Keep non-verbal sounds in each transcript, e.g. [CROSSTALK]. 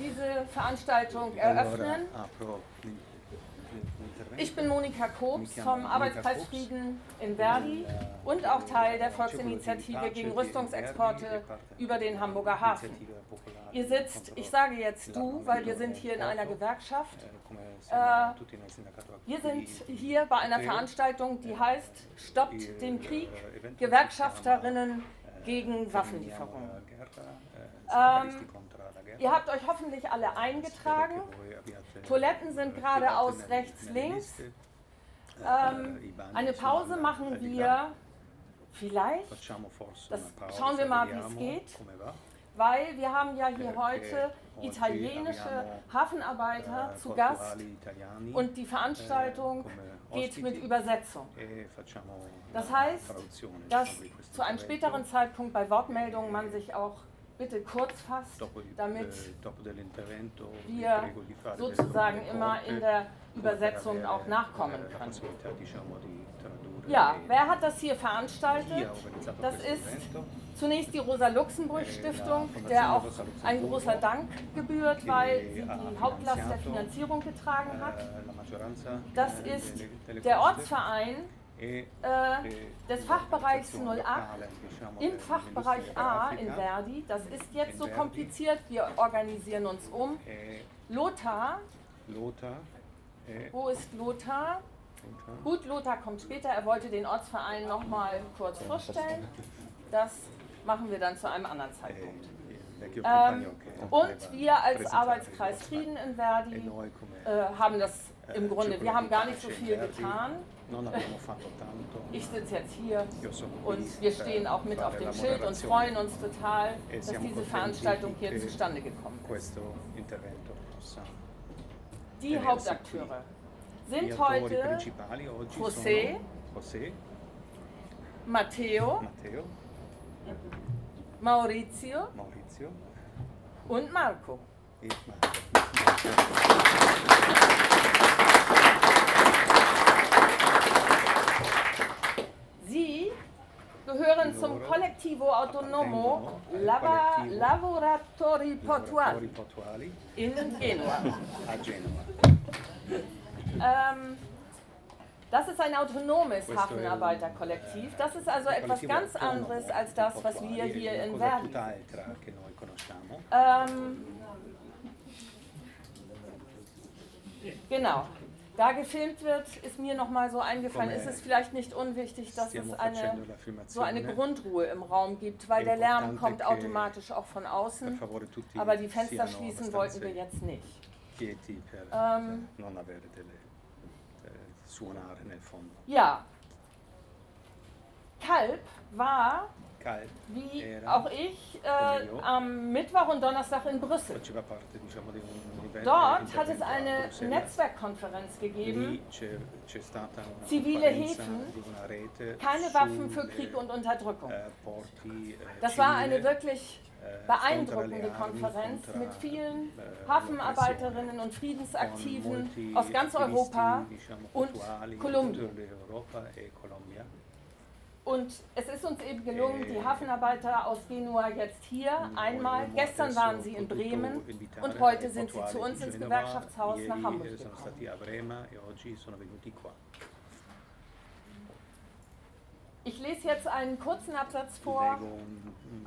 diese Veranstaltung eröffnen. Ich bin Monika Kobs vom Arbeitskreis Frieden in Verdi und auch Teil der Volksinitiative gegen Rüstungsexporte über den Hamburger Hafen. Ihr sitzt, ich sage jetzt du, weil wir sind hier in einer Gewerkschaft. Äh, wir sind hier bei einer Veranstaltung, die heißt Stoppt den Krieg, Gewerkschafterinnen gegen Waffenlieferungen. Ähm, ihr habt euch hoffentlich alle eingetragen. Toiletten sind geradeaus rechts, links. Ähm, eine Pause machen wir. Vielleicht. Das schauen wir mal, wie es geht. Weil wir haben ja hier heute italienische Hafenarbeiter zu Gast. Und die Veranstaltung geht mit Übersetzung. Das heißt, dass zu einem späteren Zeitpunkt bei Wortmeldungen man sich auch bitte kurz fasst, damit wir sozusagen immer in der Übersetzung auch nachkommen können. Ja, wer hat das hier veranstaltet? Das ist zunächst die Rosa-Luxemburg-Stiftung, der auch ein großer Dank gebührt, weil sie die Hauptlast der Finanzierung getragen hat. Das ist der Ortsverein äh, des Fachbereichs 08 im Fachbereich A in Verdi. Das ist jetzt so kompliziert, wir organisieren uns um. Lothar. Wo ist Lothar? Gut, Lothar kommt später. Er wollte den Ortsverein noch mal kurz vorstellen. Das machen wir dann zu einem anderen Zeitpunkt. Ähm, und wir als Arbeitskreis Frieden in Verdi äh, haben das im Grunde, wir haben gar nicht so viel getan. Ich sitze jetzt hier und wir stehen auch mit auf dem Schild und freuen uns total, dass diese Veranstaltung hier zustande gekommen ist. Die Hauptakteure sind heute José, Matteo, Maurizio und Marco. Sie gehören zum Collettivo Autonomo Lava, Lavoratori Portuali in Genua. Ähm, das ist ein autonomes Hafenarbeiterkollektiv. Das ist also etwas ganz anderes als das, was wir hier in Verdi. Ähm, genau da gefilmt wird, ist mir nochmal so eingefallen, ist es vielleicht nicht unwichtig, dass es eine, so eine Grundruhe im Raum gibt, weil der Lärm kommt automatisch auch von außen, aber die Fenster schließen wollten wir jetzt nicht. Ähm, ja, Kalb war wie auch ich äh, am Mittwoch und Donnerstag in Brüssel. Dort hat es eine Netzwerkkonferenz gegeben, zivile Häfen, keine Waffen für Krieg und Unterdrückung. Das war eine wirklich beeindruckende Konferenz mit vielen Hafenarbeiterinnen und Friedensaktiven aus ganz Europa und Kolumbien. Und es ist uns eben gelungen, die Hafenarbeiter aus Genua jetzt hier einmal, gestern waren sie in Bremen und heute sind sie zu uns ins Gewerkschaftshaus nach Hamburg gekommen. Ich lese jetzt einen kurzen Absatz vor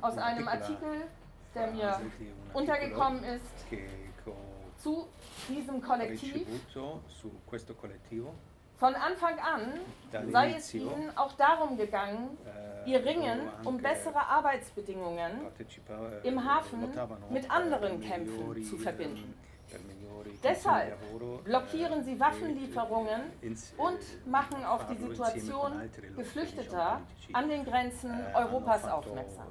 aus einem Artikel, der mir untergekommen ist, zu diesem Kollektiv. Von Anfang an sei es ihnen auch darum gegangen, äh, ihr Ringen um bessere Arbeitsbedingungen äh, im Hafen mit anderen Kämpfen zu verbinden. Deshalb blockieren sie Waffenlieferungen und machen auf die Situation Geflüchteter an den Grenzen Europas aufmerksam.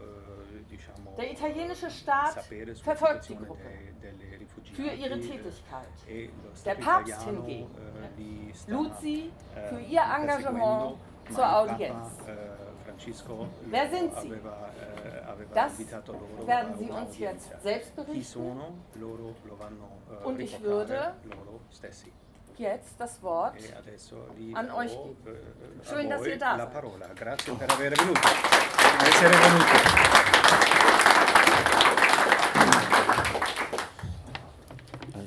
Der italienische Staat verfolgt die Gruppe für ihre Tätigkeit. Der Papst hingegen lud sie für ihr Engagement zur Audienz. Wer sind sie? Das werden sie uns jetzt selbst berichten. Und ich würde jetzt das Wort an euch geben. Schön, dass ihr da seid.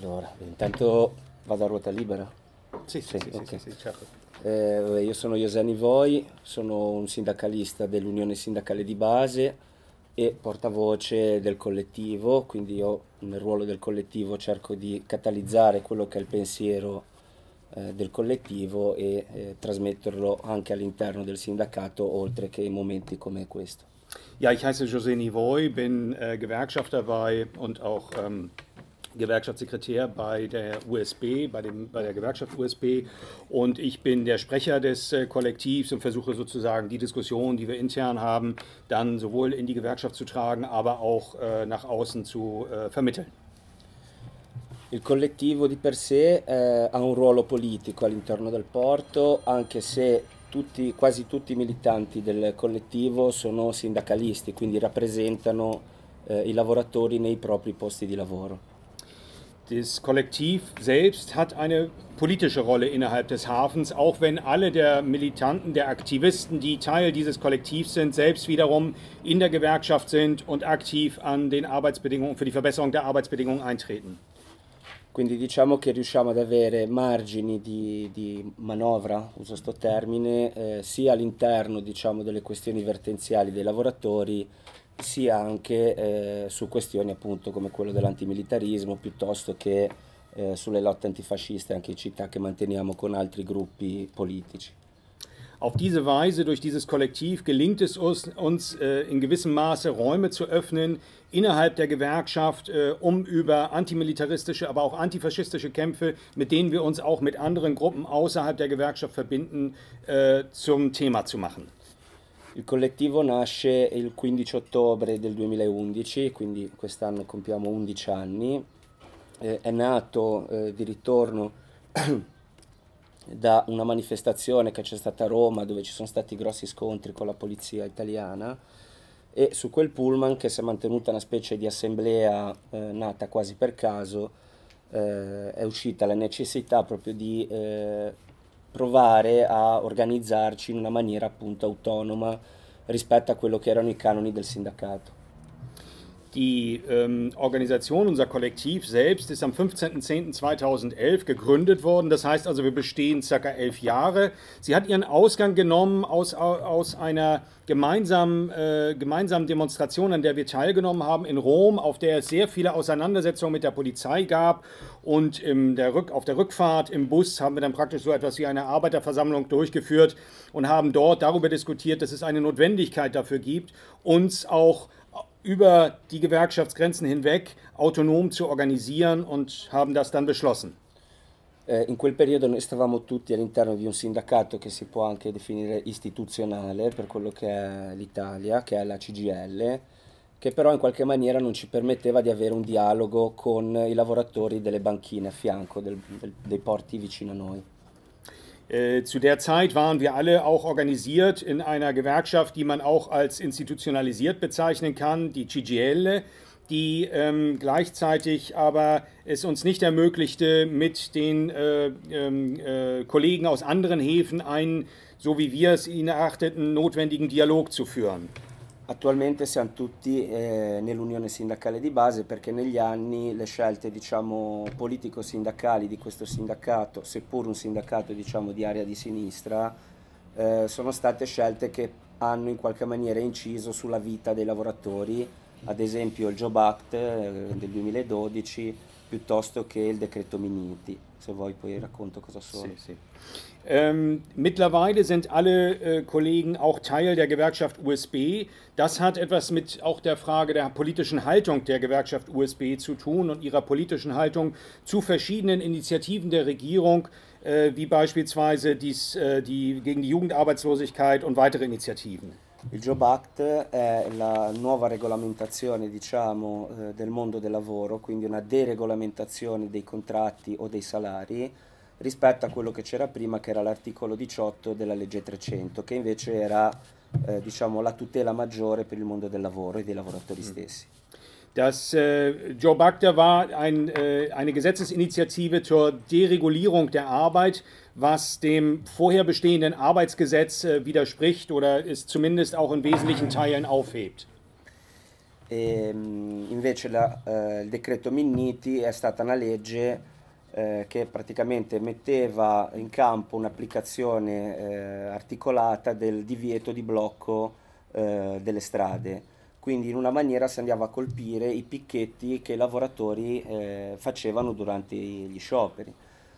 Allora, intanto vado a ruota libera. Sì, sì, sì, okay. sì, sì certo. Eh, io sono José Voi, sono un sindacalista dell'Unione Sindacale di Base e portavoce del collettivo, quindi io nel ruolo del collettivo cerco di catalizzare quello che è il pensiero eh, del collettivo e eh, trasmetterlo anche all'interno del sindacato, oltre che in momenti come questo. Ja, ich heiße José Nivoy, bin äh, Gewerkschafter bei und auch ähm, Gewerkschaftssekretär bei der USB, bei, dem, bei der Gewerkschaft USB. Und ich bin der Sprecher des äh, Kollektivs und versuche sozusagen die Diskussion, die wir intern haben, dann sowohl in die Gewerkschaft zu tragen, aber auch äh, nach außen zu äh, vermitteln. Il collettivo di per sé eh, ha un ruolo politico all'interno del porto, anche se tutti, quasi tutti i militanti del collettivo sono sindacalisti, quindi rappresentano eh, i lavoratori nei propri posti di lavoro. Das Kollektiv selbst hat eine politische Rolle innerhalb des Hafens, auch wenn alle der Militanten, der Aktivisten, die Teil dieses Kollektivs sind, selbst wiederum in der Gewerkschaft sind und aktiv an den Arbeitsbedingungen für die Verbesserung der Arbeitsbedingungen eintreten. Quindi diciamo che riusciamo ad avere margini di, di manovra, uso questo termine, eh, sia all'interno diciamo, delle questioni vertenziali dei lavoratori, sia anche eh, su questioni appunto come quello dell'antimilitarismo piuttosto che eh, sulle lotte antifasciste anche in città che manteniamo con altri gruppi politici. Auf diese Weise, durch dieses Kollektiv, gelingt es uns, uns äh, in gewissem Maße Räume zu öffnen innerhalb der Gewerkschaft, äh, um über antimilitaristische, aber auch antifaschistische Kämpfe, mit denen wir uns auch mit anderen Gruppen außerhalb der Gewerkschaft verbinden, äh, zum Thema zu machen. Il collettivo nasce il 15 ottobre del 2011, quindi quest'anno compiamo 11 anni. Eh, è nato eh, di ritorno [CLEARS THROAT] da una manifestazione che c'è stata a Roma dove ci sono stati grossi scontri con la polizia italiana e su quel pullman che si è mantenuta una specie di assemblea eh, nata quasi per caso eh, è uscita la necessità proprio di eh, provare a organizzarci in una maniera appunto autonoma rispetto a quello che erano i canoni del sindacato. Die ähm, Organisation, unser Kollektiv selbst, ist am 15.10.2011 gegründet worden. Das heißt also, wir bestehen circa elf Jahre. Sie hat ihren Ausgang genommen aus, aus einer gemeinsamen, äh, gemeinsamen Demonstration, an der wir teilgenommen haben in Rom, auf der es sehr viele Auseinandersetzungen mit der Polizei gab. Und der Rück, auf der Rückfahrt im Bus haben wir dann praktisch so etwas wie eine Arbeiterversammlung durchgeführt und haben dort darüber diskutiert, dass es eine Notwendigkeit dafür gibt, uns auch über die Gewerkschaftsgrenzen hinweg autonom zu organisieren und haben das dann beschlossen. Eh, in quel periodo noi stavamo tutti all'interno di un sindacato che si può anche definire istituzionale per quello che è l'Italia, che è la CGL, che però in qualche maniera non ci permetteva di avere un dialogo con i lavoratori delle banchine a fianco del, del, dei porti vicino a noi. Äh, zu der Zeit waren wir alle auch organisiert in einer Gewerkschaft, die man auch als institutionalisiert bezeichnen kann, die CGL, die ähm, gleichzeitig aber es uns nicht ermöglichte, mit den äh, ähm, äh, Kollegen aus anderen Häfen einen, so wie wir es ihnen erachteten, notwendigen Dialog zu führen. Attualmente siamo tutti eh, nell'unione sindacale di base perché negli anni le scelte diciamo, politico-sindacali di questo sindacato, seppur un sindacato diciamo, di area di sinistra, eh, sono state scelte che hanno in qualche maniera inciso sulla vita dei lavoratori, ad esempio il Job Act eh, del 2012 piuttosto che il decreto Miniti. Se vuoi poi racconto cosa sono. Sì, sì. Ähm, mittlerweile sind alle äh, Kollegen auch Teil der Gewerkschaft USB. Das hat etwas mit auch der Frage der politischen Haltung der Gewerkschaft USB zu tun und ihrer politischen Haltung zu verschiedenen Initiativen der Regierung, äh, wie beispielsweise dies, äh, die gegen die Jugendarbeitslosigkeit und weitere Initiativen. Il Job Act è la nuova regolamentazione diciamo, eh, del mondo del lavoro, quindi una deregolamentazione dei contratti o dei salari rispetto a quello che c'era prima, che era l'articolo 18 della legge 300, che invece era eh, diciamo, la tutela maggiore per il mondo del lavoro e dei lavoratori mm. stessi. Das äh, Joe Bagda war ein, äh, eine Gesetzesinitiative zur Deregulierung der Arbeit, was dem vorher bestehenden Arbeitsgesetz äh, widerspricht oder es zumindest auch in wesentlichen Teilen aufhebt. E, invece la, eh, il decreto Minniti è stata una legge eh, che praticamente metteva in campo un'applicazione eh, articolata del divieto di blocco eh, delle strade. Quindi in una maniera si andava a colpire i picchetti che i lavoratori eh, facevano durante gli scioperi,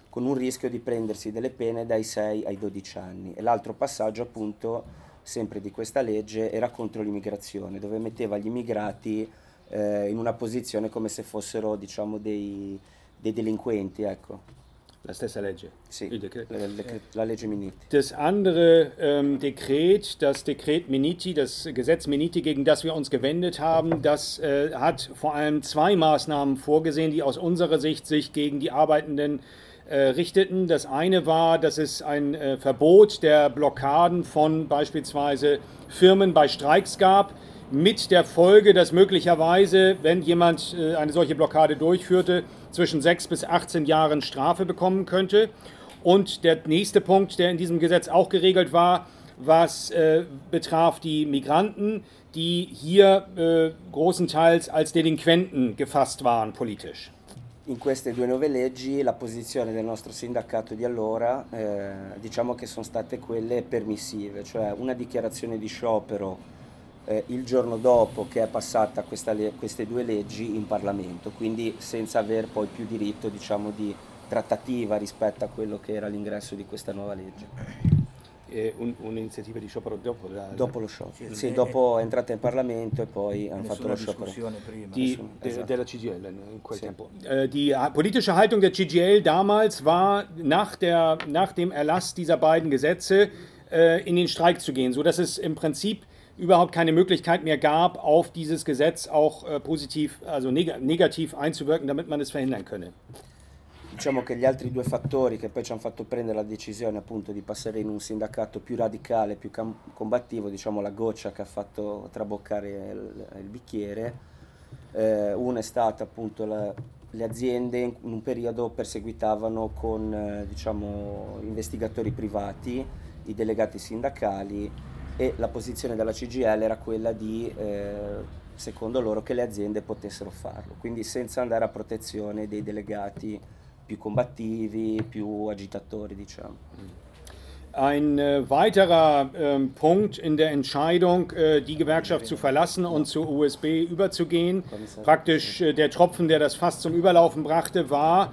con un rischio di prendersi delle pene dai 6 ai 12 anni. E l'altro passaggio appunto sempre di questa legge era contro l'immigrazione, dove metteva gli immigrati eh, in una posizione come se fossero diciamo, dei, dei delinquenti. Ecco. La stessa legge. Sì, la, la, legge Miniti. Das andere ähm, Dekret, das Dekret Miniti, das Gesetz Miniti, gegen das wir uns gewendet haben, das äh, hat vor allem zwei Maßnahmen vorgesehen, die aus unserer Sicht sich gegen die Arbeitenden äh, richteten. Das eine war, dass es ein äh, Verbot der Blockaden von beispielsweise Firmen bei Streiks gab, mit der Folge, dass möglicherweise, wenn jemand äh, eine solche Blockade durchführte, zwischen 6 bis 18 Jahren Strafe bekommen könnte. Und der nächste Punkt, der in diesem Gesetz auch geregelt war, was äh, betraf die Migranten, die hier äh, großenteils als Delinquenten gefasst waren politisch. in queste due nuove leggi la posizione del nostro sindacato di allora eh, diciamo che sono state quelle permissive, cioè una dichiarazione di sciopero eh, il giorno dopo che è passata questa, queste due leggi in Parlamento, quindi senza aver poi più diritto diciamo, di trattativa rispetto a quello che era l'ingresso di questa nuova legge eh, un, un'iniziativa di sciopero dopo, la, dopo lo sciopero. Sì, sì dopo è entrata in Parlamento e poi hanno fatto lo sciopero. Prima. Die, esatto. della CGL in quel sì. tempo. Äh, die politische Haltung der CGL damals war, nach, der, nach dem Erlass dieser beiden Gesetze äh, in den Streik zu gehen, sodass es im Prinzip überhaupt keine Möglichkeit mehr gab, auf dieses Gesetz auch äh, positiv, also neg negativ einzuwirken, damit man es verhindern könne. Diciamo che gli altri due fattori che poi ci hanno fatto prendere la decisione appunto di passare in un sindacato più radicale, più combattivo, diciamo la goccia che ha fatto traboccare il, il bicchiere, eh, una è stata appunto la, le aziende in un periodo perseguitavano con eh, diciamo, investigatori privati, i delegati sindacali e la posizione della CGL era quella di, eh, secondo loro, che le aziende potessero farlo, quindi senza andare a protezione dei delegati più combattivi, più agitatori, diciamo. Ein äh, weiterer äh, Punkt in der Entscheidung, äh, die Gewerkschaft zu verlassen und zur USB überzugehen, praktisch äh, der Tropfen, der das Fass zum Überlaufen brachte, war,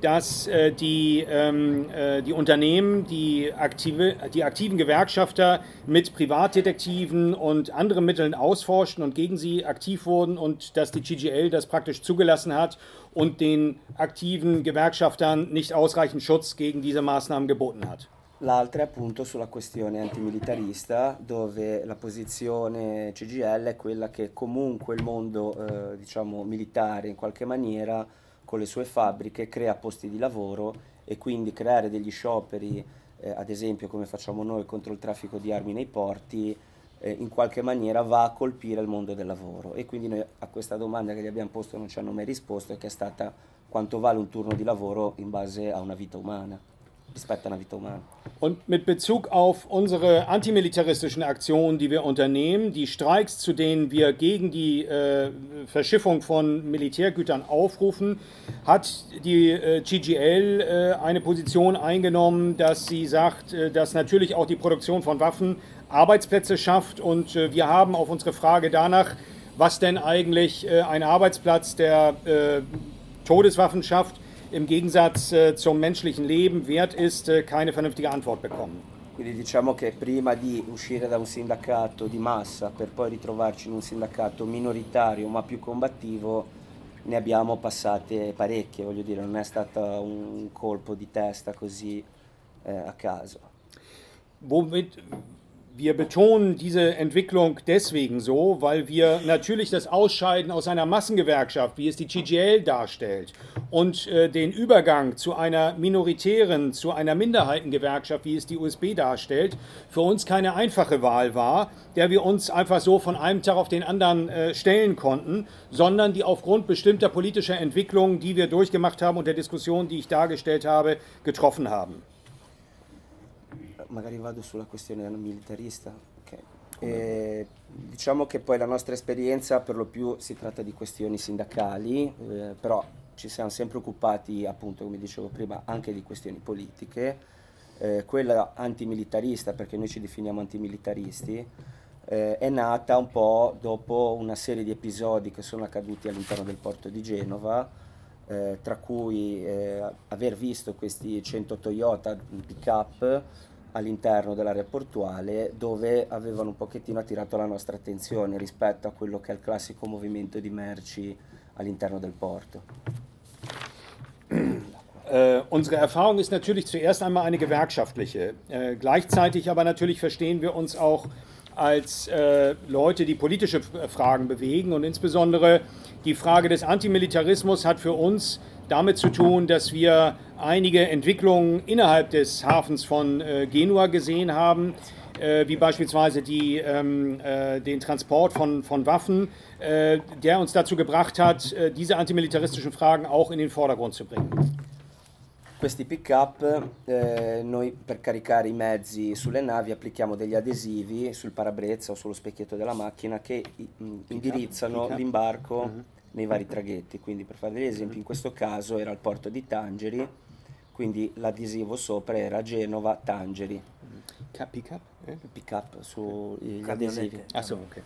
dass äh, die, ähm, äh, die Unternehmen, die, aktive, die aktiven Gewerkschafter mit Privatdetektiven und anderen Mitteln ausforschten und gegen sie aktiv wurden und dass die GGL das praktisch zugelassen hat und den aktiven Gewerkschaftern nicht ausreichend Schutz gegen diese Maßnahmen geboten hat. L'altra è appunto sulla questione antimilitarista, dove la posizione CGL è quella che comunque il mondo eh, diciamo, militare in qualche maniera con le sue fabbriche crea posti di lavoro e quindi creare degli scioperi, eh, ad esempio come facciamo noi contro il traffico di armi nei porti, eh, in qualche maniera va a colpire il mondo del lavoro. E quindi noi a questa domanda che gli abbiamo posto non ci hanno mai risposto, che è stata quanto vale un turno di lavoro in base a una vita umana. Rispetto a una vita umana. Und mit Bezug auf unsere antimilitaristischen Aktionen, die wir unternehmen, die Streiks, zu denen wir gegen die äh, Verschiffung von Militärgütern aufrufen, hat die äh, GGL äh, eine Position eingenommen, dass sie sagt, äh, dass natürlich auch die Produktion von Waffen Arbeitsplätze schafft. Und äh, wir haben auf unsere Frage danach, was denn eigentlich äh, ein Arbeitsplatz der Todeswaffen schafft, im Gegensatz äh, zum menschlichen Leben wert ist, äh, keine vernünftige Antwort bekommen. Quindi diciamo che prima di uscire da un sindacato di massa per poi ritrovarci in un sindacato minoritario ma più combattivo ne abbiamo passate parecchie, voglio dire, non è stato un colpo di testa così eh, a caso. Womit Wir betonen diese Entwicklung deswegen so, weil wir natürlich das Ausscheiden aus einer Massengewerkschaft, wie es die GGL darstellt, und äh, den Übergang zu einer minoritären, zu einer Minderheitengewerkschaft, wie es die USB darstellt, für uns keine einfache Wahl war, der wir uns einfach so von einem Tag auf den anderen äh, stellen konnten, sondern die aufgrund bestimmter politischer Entwicklungen, die wir durchgemacht haben und der Diskussion, die ich dargestellt habe, getroffen haben. Magari vado sulla questione militarista. Okay. E, diciamo che poi la nostra esperienza per lo più si tratta di questioni sindacali, eh, però ci siamo sempre occupati, appunto, come dicevo prima, anche di questioni politiche. Eh, quella antimilitarista, perché noi ci definiamo antimilitaristi, eh, è nata un po' dopo una serie di episodi che sono accaduti all'interno del porto di Genova, eh, tra cui eh, aver visto questi 100 Toyota pick-up all'interno dell'area portuale dove avevano un pochettino attirato la nostra attenzione rispetto a quello che è il classico movimento di merci all'interno del porto. Äh, unsere Erfahrung ist natürlich zuerst einmal eine gewerkschaftliche. Äh, gleichzeitig aber natürlich verstehen wir uns auch als äh, Leute, die politische Fragen bewegen und insbesondere die Frage des Antimilitarismus hat für uns damit zu tun, dass wir einige Entwicklungen innerhalb des Hafens von äh, Genua gesehen haben, äh, wie beispielsweise die, ähm, äh, den Transport von, von Waffen, äh, der uns dazu gebracht hat, äh, diese antimilitaristischen Fragen auch in den Vordergrund zu bringen. Questi pick-up, eh, noi per caricare i mezzi sulle navi applichiamo degli adesivi sul parabrezza o sullo specchietto della macchina che mh, indirizzano l'imbarco uh-huh. nei vari traghetti. Quindi per fare degli esempi, in questo caso era il porto di Tangeri, quindi l'adesivo sopra era Genova-Tangeri. Pick-up? Eh? Pick-up sugli adesivi. Achso, okay.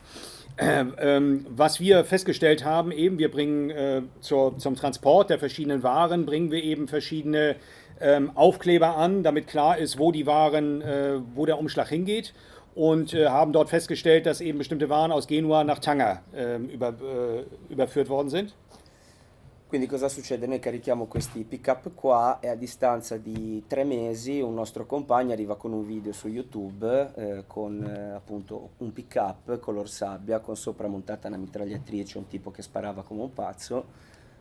Äh, ähm, was wir festgestellt haben, eben, wir bringen äh, zur, zum Transport der verschiedenen Waren, bringen wir eben verschiedene ähm, Aufkleber an, damit klar ist, wo die Waren, äh, wo der Umschlag hingeht. Und äh, haben dort festgestellt, dass eben bestimmte Waren aus Genua nach Tanger ähm, über, äh, überführt worden sind. Quindi cosa succede? Noi carichiamo questi pick up qua e a distanza di tre mesi un nostro compagno arriva con un video su YouTube eh, con eh, appunto un pick up color sabbia con sopra montata una mitragliatrice, un tipo che sparava come un pazzo,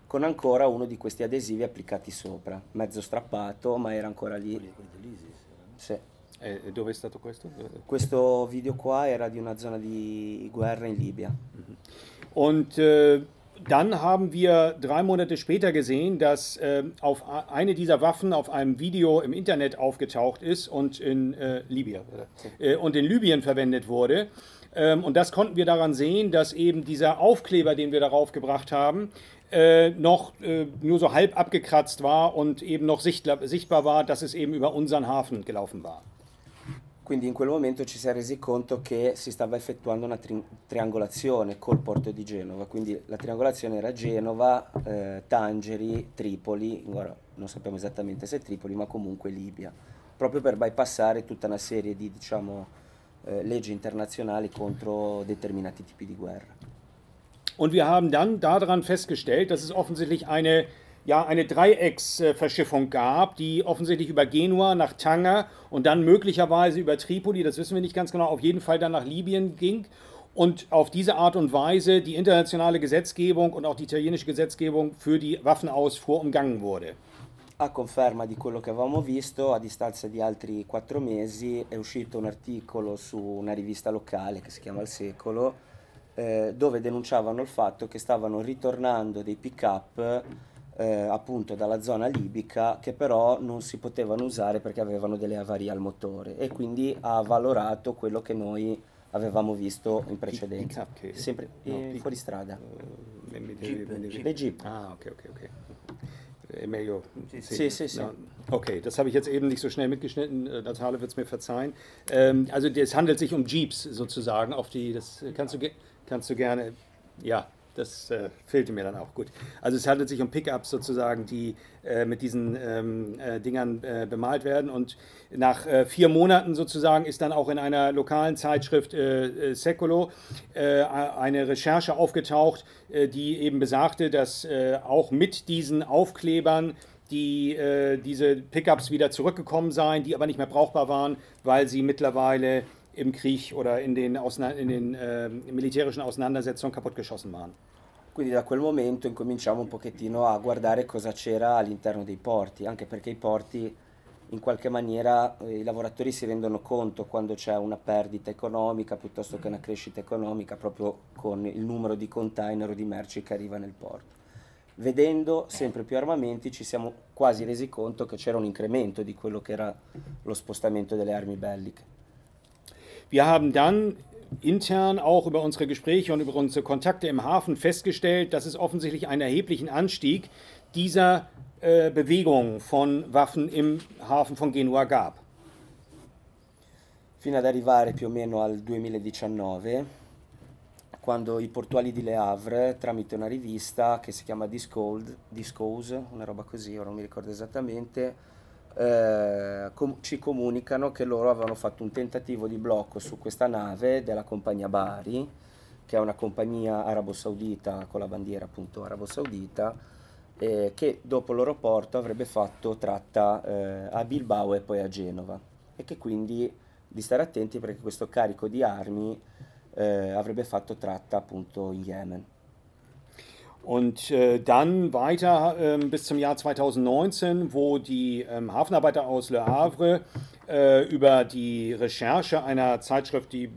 con ancora uno di questi adesivi applicati sopra, mezzo strappato ma era ancora lì. Quelli, quelli dell'ISIS? Sì. E dove è stato questo? Questo video qua era di una zona di guerra in Libia. Mm-hmm. Und äh dann haben wir drei Monate später gesehen, dass äh, auf eine dieser Waffen auf einem Video im Internet aufgetaucht ist und in äh, Libyen äh, und in Libyen verwendet wurde. Ähm, und das konnten wir daran sehen, dass eben dieser Aufkleber, den wir darauf gebracht haben, äh, noch äh, nur so halb abgekratzt war und eben noch sichtbar war, dass es eben über unseren Hafen gelaufen war. Quindi in quel momento ci si è resi conto che si stava effettuando una tri- triangolazione col porto di Genova, quindi la triangolazione era Genova, eh, Tangeri, Tripoli, ora non sappiamo esattamente se Tripoli, ma comunque Libia, proprio per bypassare tutta una serie di diciamo, eh, leggi internazionali contro determinati tipi di guerra. Und wir haben dann daran festgestellt, dass es offensichtlich eine ja eine Dreiecksverschiffung gab, die offensichtlich über Genua nach Tanger und dann möglicherweise über Tripoli, das wissen wir nicht ganz genau, auf jeden Fall dann nach Libyen ging und auf diese Art und Weise die internationale Gesetzgebung und auch die italienische Gesetzgebung für die Waffenausfuhr umgangen wurde. A conferma di quello che avevamo visto, a distanza di altri quattro mesi è uscito un articolo su una rivista locale che si chiama Il Secolo, eh, dove denunciavano il fatto che stavano ritornando dei pick-up eh, appunto dalla zona libica che però non si potevano usare perché avevano delle avarie al motore e quindi ha valorato quello che noi avevamo visto in precedenza. Che, sempre no, eh, fuori strada. Uh, le Jeep. Ah, ok, ok, ok. È meglio. Sì, sì, sì. No. Okay, das habe ich jetzt eben nicht so schnell mitgeschnitten. Äh, Natale wird es mir verzeihen. Ähm, also es handelt sich um Jeeps sozusagen. Auf die, das kannst du, kannst du gerne. Ja, das äh, fehlte mir dann auch gut. Also es handelt sich um Pickups sozusagen, die äh, mit diesen ähm, äh, Dingern äh, bemalt werden. Und nach äh, vier Monaten sozusagen ist dann auch in einer lokalen Zeitschrift äh, Secolo eine Recherche aufgetaucht, die eben besagte, dass auch mit diesen Aufklebern die diese Pickups wieder zurückgekommen seien, die aber nicht mehr brauchbar waren, weil sie mittlerweile im Krieg oder in den, in den äh, militärischen Auseinandersetzungen kaputtgeschossen waren. Quindi da quel momento incominciamo un pochettino a guardare cosa c'era all'interno dei porti, anche perché i porti in qualche maniera eh, i lavoratori si rendono conto quando c'è una perdita economica piuttosto che una crescita economica proprio con il numero di container o di merci che arriva nel porto. Vedendo sempre più armamenti ci siamo quasi resi conto che c'era un incremento di quello che era lo spostamento delle armi belliche. Wir haben dann intern auch über unsere Gespräche und über unsere Kontakte im Hafen festgestellt, dass es offensichtlich einen erheblichen Anstieg dieser äh, Bewegung von Waffen im Hafen von Genua gab. Fino ad arrivare più o meno al 2019, quando i portuali di Le Havre, tramite una rivista che si chiama Discode, Discose, una roba così, ora non mi ricordo esattamente, eh, com- ci comunicano che loro avevano fatto un tentativo di blocco su questa nave della compagnia Bari, che è una compagnia arabo-saudita con la bandiera appunto arabo-saudita, eh, che dopo il loro porto avrebbe fatto tratta eh, a Bilbao e poi a Genova e che quindi di stare attenti perché questo carico di armi eh, avrebbe fatto tratta appunto in Yemen. Und äh, dann weiter äh, bis zum Jahr 2019, wo die ähm, Hafenarbeiter aus Le Havre äh, über die Recherche einer Zeitschrift, die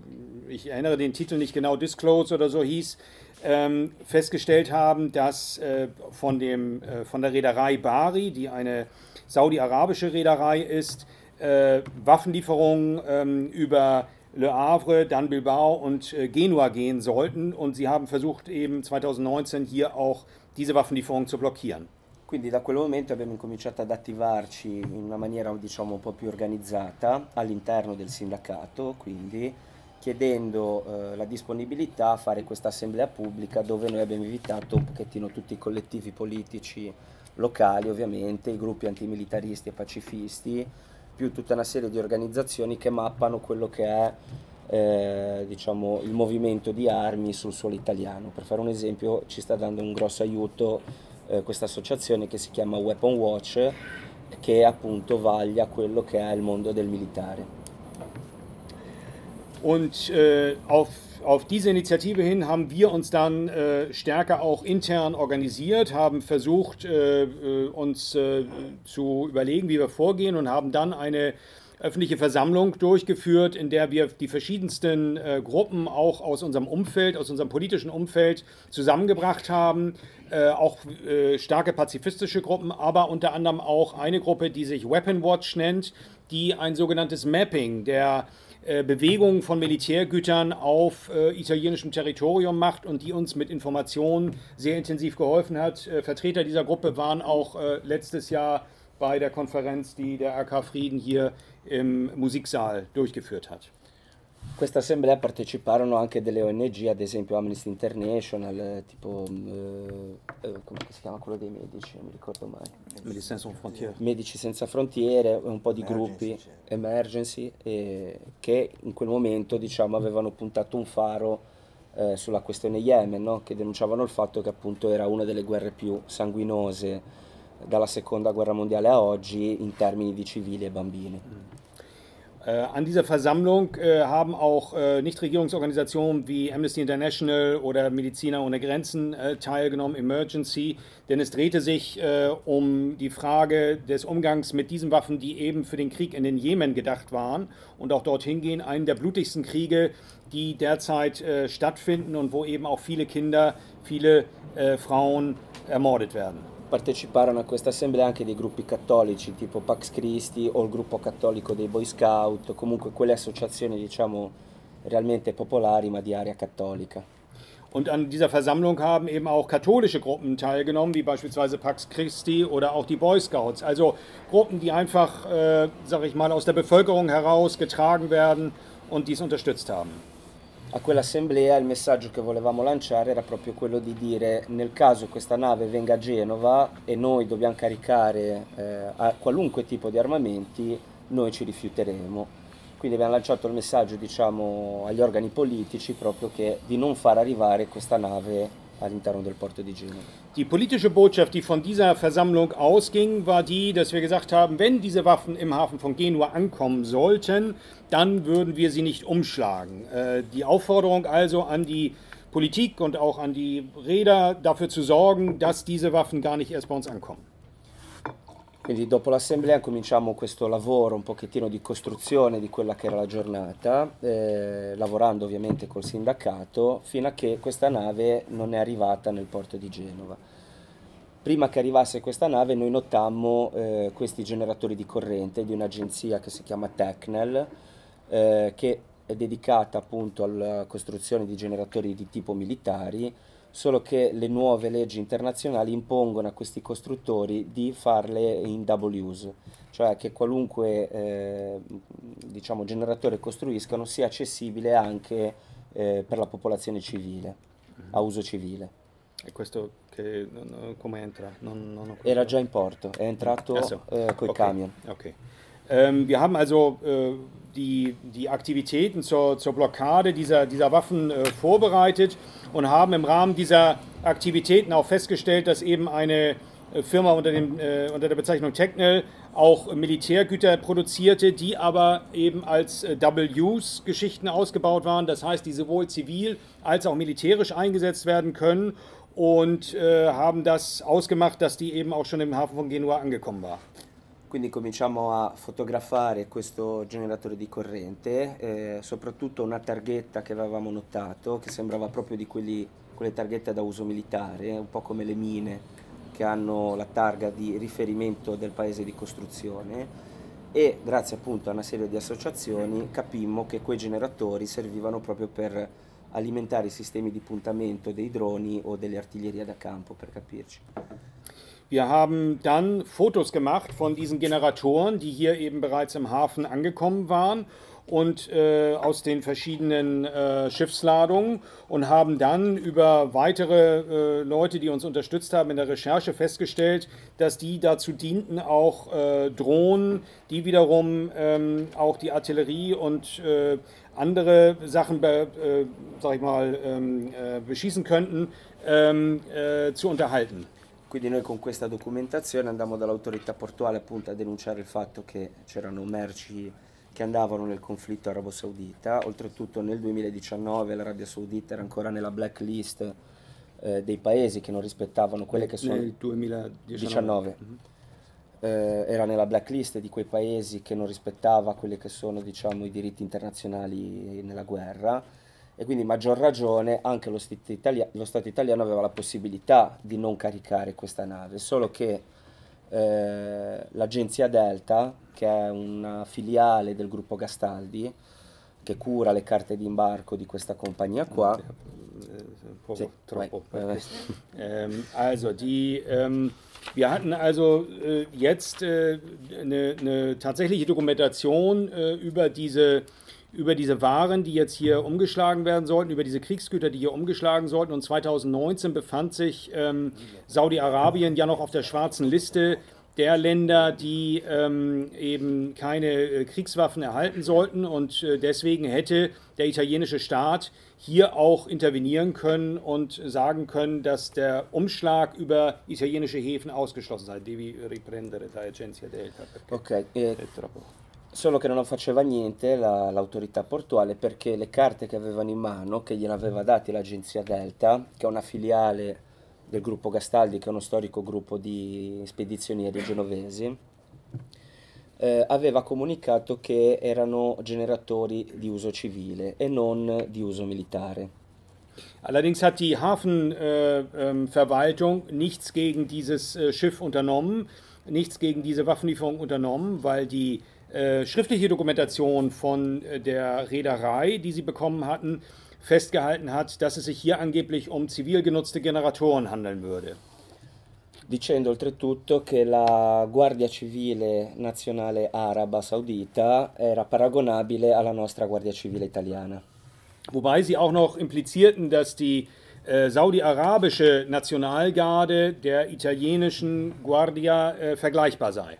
ich erinnere den Titel nicht genau, Disclose oder so hieß, ähm, festgestellt haben, dass äh, von, dem, äh, von der Reederei Bari, die eine saudi-arabische Reederei ist, äh, Waffenlieferungen ähm, über Le Havre, dann Bilbao und äh, Genua gehen sollten. Und sie haben versucht, eben 2019 hier auch diese Waffenlieferungen zu blockieren. Quindi da quel momento abbiamo incominciato ad attivarci in una maniera diciamo un po' più organizzata all'interno del sindacato, quindi chiedendo eh, la disponibilità a fare questa assemblea pubblica dove noi abbiamo invitato un pochettino tutti i collettivi politici locali ovviamente, i gruppi antimilitaristi e pacifisti, più tutta una serie di organizzazioni che mappano quello che è eh, diciamo, il movimento di armi sul suolo italiano. Per fare un esempio ci sta dando un grosso aiuto eh, questa associazione che si chiama Weapon Watch che appunto vaglia quello che è il mondo del militare. Und äh, auf auf diese Initiative hin haben wir uns dann äh, stärker auch intern organisiert, haben versucht, äh, äh, uns äh, zu überlegen, wie wir vorgehen und haben dann eine öffentliche Versammlung durchgeführt, in der wir die verschiedensten äh, Gruppen auch aus unserem Umfeld, aus unserem politischen Umfeld zusammengebracht haben. Äh, auch starke pazifistische Gruppen, aber unter anderem auch eine Gruppe, die sich Weapon Watch nennt, die ein sogenanntes Mapping der äh, Bewegungen von Militärgütern auf äh, italienischem Territorium macht und die uns mit Informationen sehr intensiv geholfen hat. Äh, Vertreter dieser Gruppe waren auch äh, letztes Jahr bei der Konferenz, die der RK Frieden hier im Musiksaal durchgeführt hat. Questa assemblea parteciparono anche delle ONG, ad esempio Amnesty International, tipo, eh, eh, come si chiama quello dei medici, non mi ricordo mai. Medici Senza Frontiere. Medici Senza Frontiere, un po' di emergency, gruppi, cioè. emergency, eh, che in quel momento diciamo, avevano puntato un faro eh, sulla questione Yemen, no? che denunciavano il fatto che appunto era una delle guerre più sanguinose dalla seconda guerra mondiale a oggi in termini di civili e bambini. Mm. Äh, an dieser Versammlung äh, haben auch äh, Nichtregierungsorganisationen wie Amnesty International oder Mediziner ohne Grenzen teilgenommen, Emergency, denn es drehte sich um die Frage des Umgangs mit diesen Waffen, die eben für den Krieg in den Jemen gedacht waren und auch dorthin gehen, einen der blutigsten Kriege, die derzeit stattfinden und wo eben auch viele Kinder, viele Frauen ermordet werden. Parteciparono a questa assemblea anche dei gruppi cattolici tipo Pax Christi o il gruppo cattolico dei Boy Scout, comunque quelle associazioni diciamo realmente popolari ma di area cattolica. Und an dieser Versammlung haben eben auch katholische Gruppen teilgenommen, wie beispielsweise Pax Christi oder auch die Boy Scouts. Also Gruppen, die einfach, äh, sag ich mal, aus der Bevölkerung heraus getragen werden und dies unterstützt haben. A quell'assemblea il messaggio che volevamo lanciare era proprio quello di dire nel caso questa nave venga a Genova e noi dobbiamo caricare eh, a qualunque tipo di armamenti, noi ci rifiuteremo. Quindi abbiamo lanciato il messaggio diciamo, agli organi politici proprio che, di non far arrivare questa nave all'interno del porto di Genova. Die politische Botschaft, die von dieser Versammlung ausging, war die, dass wir gesagt haben, wenn diese Waffen im Hafen von Genua ankommen sollten, dann würden wir sie nicht umschlagen. Äh, die Aufforderung also an die Politik und auch an die Räder dafür zu sorgen, dass diese Waffen gar nicht erst bei uns ankommen. Quindi dopo l'assemblea cominciamo questo lavoro un pochettino di costruzione di quella che era la giornata, eh, lavorando ovviamente col sindacato, fino a che questa nave non è arrivata nel porto di Genova. Prima che arrivasse questa nave noi notammo eh, questi generatori di corrente di un'agenzia che si chiama Tecnel, eh, che è dedicata appunto alla costruzione di generatori di tipo militari, solo che le nuove leggi internazionali impongono a questi costruttori di farle in double use, cioè che qualunque eh, diciamo, generatore costruiscano sia accessibile anche eh, per la popolazione civile, a uso civile. E questo che, come entra? Non, non Era già in porto, è entrato so. äh, coi okay. camion. Okay. Ähm, wir haben also äh, die, die Aktivitäten zur, zur Blockade dieser, dieser Waffen äh, vorbereitet und haben im Rahmen dieser Aktivitäten auch festgestellt, dass eben eine äh, Firma unter, dem, äh, unter der Bezeichnung Technel auch Militärgüter produzierte, die aber eben als äh, Double-Use-Geschichten ausgebaut waren. Das heißt, die sowohl zivil als auch militärisch eingesetzt werden können und äh, haben das ausgemacht, dass die eben auch schon im Hafen von Genua angekommen war. Quindi cominciamo a fotografare questo generatore di corrente, eh, soprattutto una targhetta che avevamo notato, che sembrava proprio di quelli, quelle targhette da uso militare, un po' come le mine che hanno la targa di riferimento del paese di costruzione e grazie appunto a una serie di associazioni capimmo che quei generatori servivano proprio per alimentare i sistemi di puntamento dei droni o delle artiglierie da campo, per capirci. Wir haben dann Fotos gemacht von diesen Generatoren, die hier eben bereits im Hafen angekommen waren und äh, aus den verschiedenen äh, Schiffsladungen und haben dann über weitere äh, Leute, die uns unterstützt haben in der Recherche, festgestellt, dass die dazu dienten, auch äh, Drohnen, die wiederum ähm, auch die Artillerie und äh, andere Sachen, be, äh, sag ich mal, ähm, beschießen könnten, ähm, zu unterhalten. Quindi noi con questa documentazione andammo dall'autorità portuale appunto a denunciare il fatto che c'erano merci che andavano nel conflitto arabo saudita, oltretutto nel 2019 l'Arabia Saudita era ancora nella blacklist eh, dei paesi che non rispettavano quelle che sono... Nel 2019. Mm-hmm. Eh, era nella blacklist di quei paesi che non rispettava quelli che sono diciamo, i diritti internazionali nella guerra e quindi maggior ragione anche lo Stato, Italia- lo Stato italiano aveva la possibilità di non caricare questa nave, solo che eh, l'agenzia Delta, che è una filiale del gruppo Gastaldi, che cura le carte di imbarco di questa compagnia qua. Poco, sì, troppo. Ähm, also, die, ähm, wir hatten also äh, jetzt äh, eine, eine, tatsächliche Dokumentation äh, über diese über diese Waren, die jetzt hier umgeschlagen werden sollten, über diese Kriegsgüter, die hier umgeschlagen sollten. Und 2019 befand sich ähm, Saudi-Arabien ja noch auf der schwarzen Liste der Länder, die ähm, eben keine äh, Kriegswaffen erhalten sollten. Und äh, deswegen hätte der italienische Staat hier auch intervenieren können und sagen können, dass der Umschlag über italienische Häfen ausgeschlossen sei. Devi riprendere da Agenzia Delta. Okay. Solo che non faceva niente la, l'autorità portuale perché le carte che avevano in mano, che gliene aveva date l'agenzia Delta, che è una filiale del gruppo Gastaldi, che è uno storico gruppo di spedizionieri genovesi, eh, aveva comunicato che erano generatori di uso civile e non di uso militare. Allerdings hat die Hafenverwaltung äh, ähm, nichts gegen dieses äh, Schiff unternommen, nichts gegen diese Waffenlieferung unternommen, weil die Äh, schriftliche Dokumentation von äh, der Reederei, die sie bekommen hatten, festgehalten hat, dass es sich hier angeblich um zivil genutzte Generatoren handeln würde. Dicendo oltretutto che la Guardia Civile Nazionale Araba Saudita era paragonabile alla nostra Guardia Civile Italiana. Wobei sie auch noch implizierten, dass die äh, saudi-arabische Nationalgarde der italienischen Guardia äh, vergleichbar sei.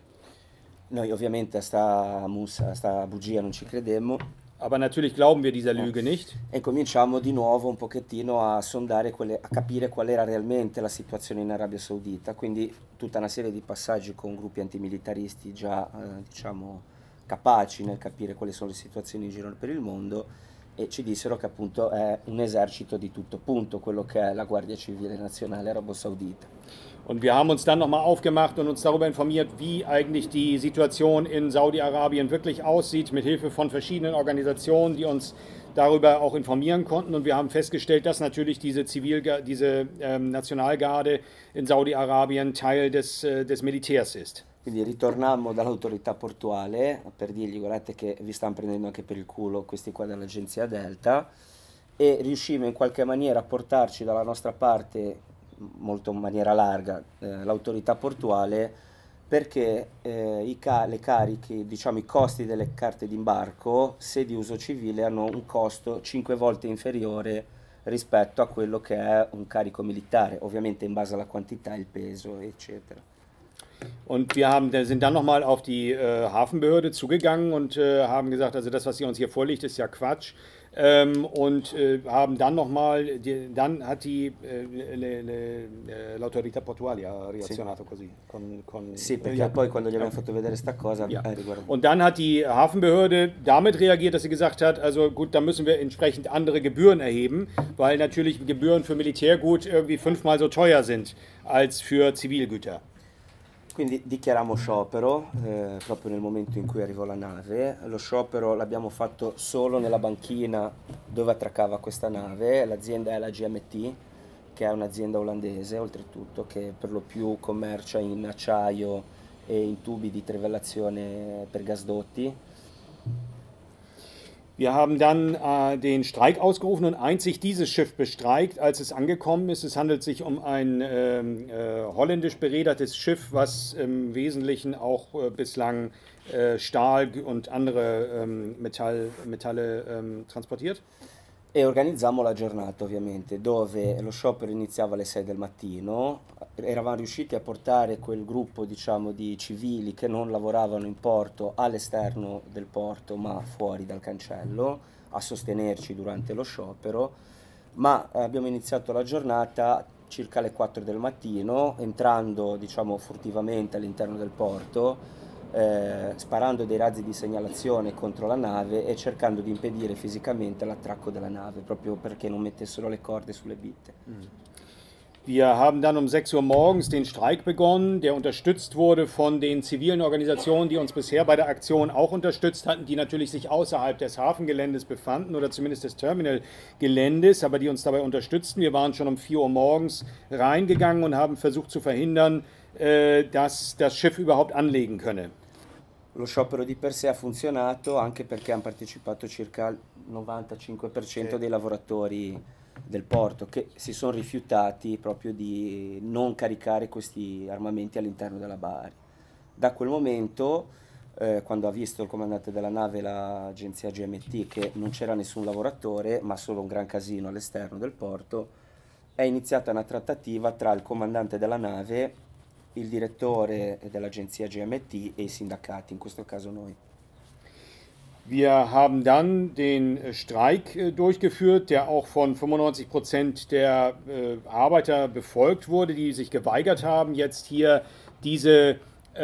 Noi ovviamente a sta mussa, a sta bugia non ci credemmo. Aber natürlich glauben wir dieser Lüge nicht. E cominciamo di nuovo un pochettino a sondare, quelle, a capire qual era realmente la situazione in Arabia Saudita, quindi tutta una serie di passaggi con gruppi antimilitaristi già eh, diciamo capaci nel capire quali sono le situazioni in giro per il mondo e ci dissero che appunto è un esercito di tutto punto quello che è la Guardia Civile Nazionale Arabo Saudita. Und wir haben uns dann nochmal aufgemacht und uns darüber informiert, wie eigentlich die Situation in Saudi-Arabien wirklich aussieht, mit Hilfe von verschiedenen Organisationen, die uns darüber auch informieren konnten. Und wir haben festgestellt, dass natürlich diese, Zivil diese ähm, Nationalgarde in Saudi-Arabien Teil des, äh, des Militärs ist. Quindi ritornammo dall'autorità portuale per dirgli guardate che vi stanno prendendo anche per il culo questi qua dell'agenzia Delta e riuscimmo in qualche maniera a portarci dalla nostra parte molto in maniera larga eh, l'autorità portuale perché eh, i ca- le cariche, diciamo i costi delle carte d'imbarco, se di uso civile, hanno un costo 5 volte inferiore rispetto a quello che è un carico militare, ovviamente in base alla quantità, il peso, eccetera. Und wir haben, sind dann nochmal auf die äh, Hafenbehörde zugegangen und äh, haben gesagt, also das, was hier uns hier vorliegt, ist ja Quatsch. Ähm, und äh, haben dann nochmal, dann hat die äh, l'autorità portuale reazionato sì. così. Con, con, sì, perché ja. poi quando gli abbiamo fatto vedere sta cosa, ja. eh, Und dann hat die Hafenbehörde damit reagiert, dass sie gesagt hat, also gut, da müssen wir entsprechend andere Gebühren erheben, weil natürlich Gebühren für Militärgut irgendwie fünfmal so teuer sind als für Zivilgüter. Quindi dichiariamo sciopero eh, proprio nel momento in cui arrivò la nave. Lo sciopero l'abbiamo fatto solo nella banchina dove attraccava questa nave. L'azienda è la GMT, che è un'azienda olandese oltretutto, che per lo più commercia in acciaio e in tubi di trivellazione per gasdotti Wir haben dann äh, den Streik ausgerufen und einzig dieses Schiff bestreikt, als es angekommen ist. Es handelt sich um ein ähm, äh, holländisch berädertes Schiff, was im Wesentlichen auch äh, bislang äh, Stahl und andere ähm, Metall, Metalle ähm, transportiert. E organizzammo la giornata ovviamente dove lo sciopero iniziava alle 6 del mattino, eravamo riusciti a portare quel gruppo diciamo di civili che non lavoravano in porto all'esterno del porto ma fuori dal cancello a sostenerci durante lo sciopero, ma abbiamo iniziato la giornata circa alle 4 del mattino entrando diciamo furtivamente all'interno del porto eh, sparando dei razzi di segnalazione contro la nave e cercando di impedire fisicamente l'attracco della nave, proprio perché non mettessero le corde sulle bitte. Wir haben dann um 6 Uhr morgens den Streik begonnen, der unterstützt wurde von den zivilen Organisationen, die uns bisher bei der Aktion auch unterstützt hatten, die natürlich sich außerhalb des Hafengeländes befanden oder zumindest des Terminalgeländes, aber die uns dabei unterstützten. Wir waren schon um 4 Uhr morgens reingegangen und haben versucht zu verhindern, äh, dass das Schiff überhaupt anlegen könne. Lo sciopero di per sé ha funzionato anche perché hanno partecipato circa il 95% sì. dei lavoratori del porto che si sono rifiutati proprio di non caricare questi armamenti all'interno della Bari. Da quel momento, eh, quando ha visto il comandante della nave l'agenzia GMT che non c'era nessun lavoratore ma solo un gran casino all'esterno del porto, è iniziata una trattativa tra il comandante della nave il direttore dell'agenzia GMT e i sindacati, in questo caso noi. Wir haben dann den Streik äh, durchgeführt, der auch von 95 Prozent der äh, Arbeiter befolgt wurde, die sich geweigert haben, jetzt hier diese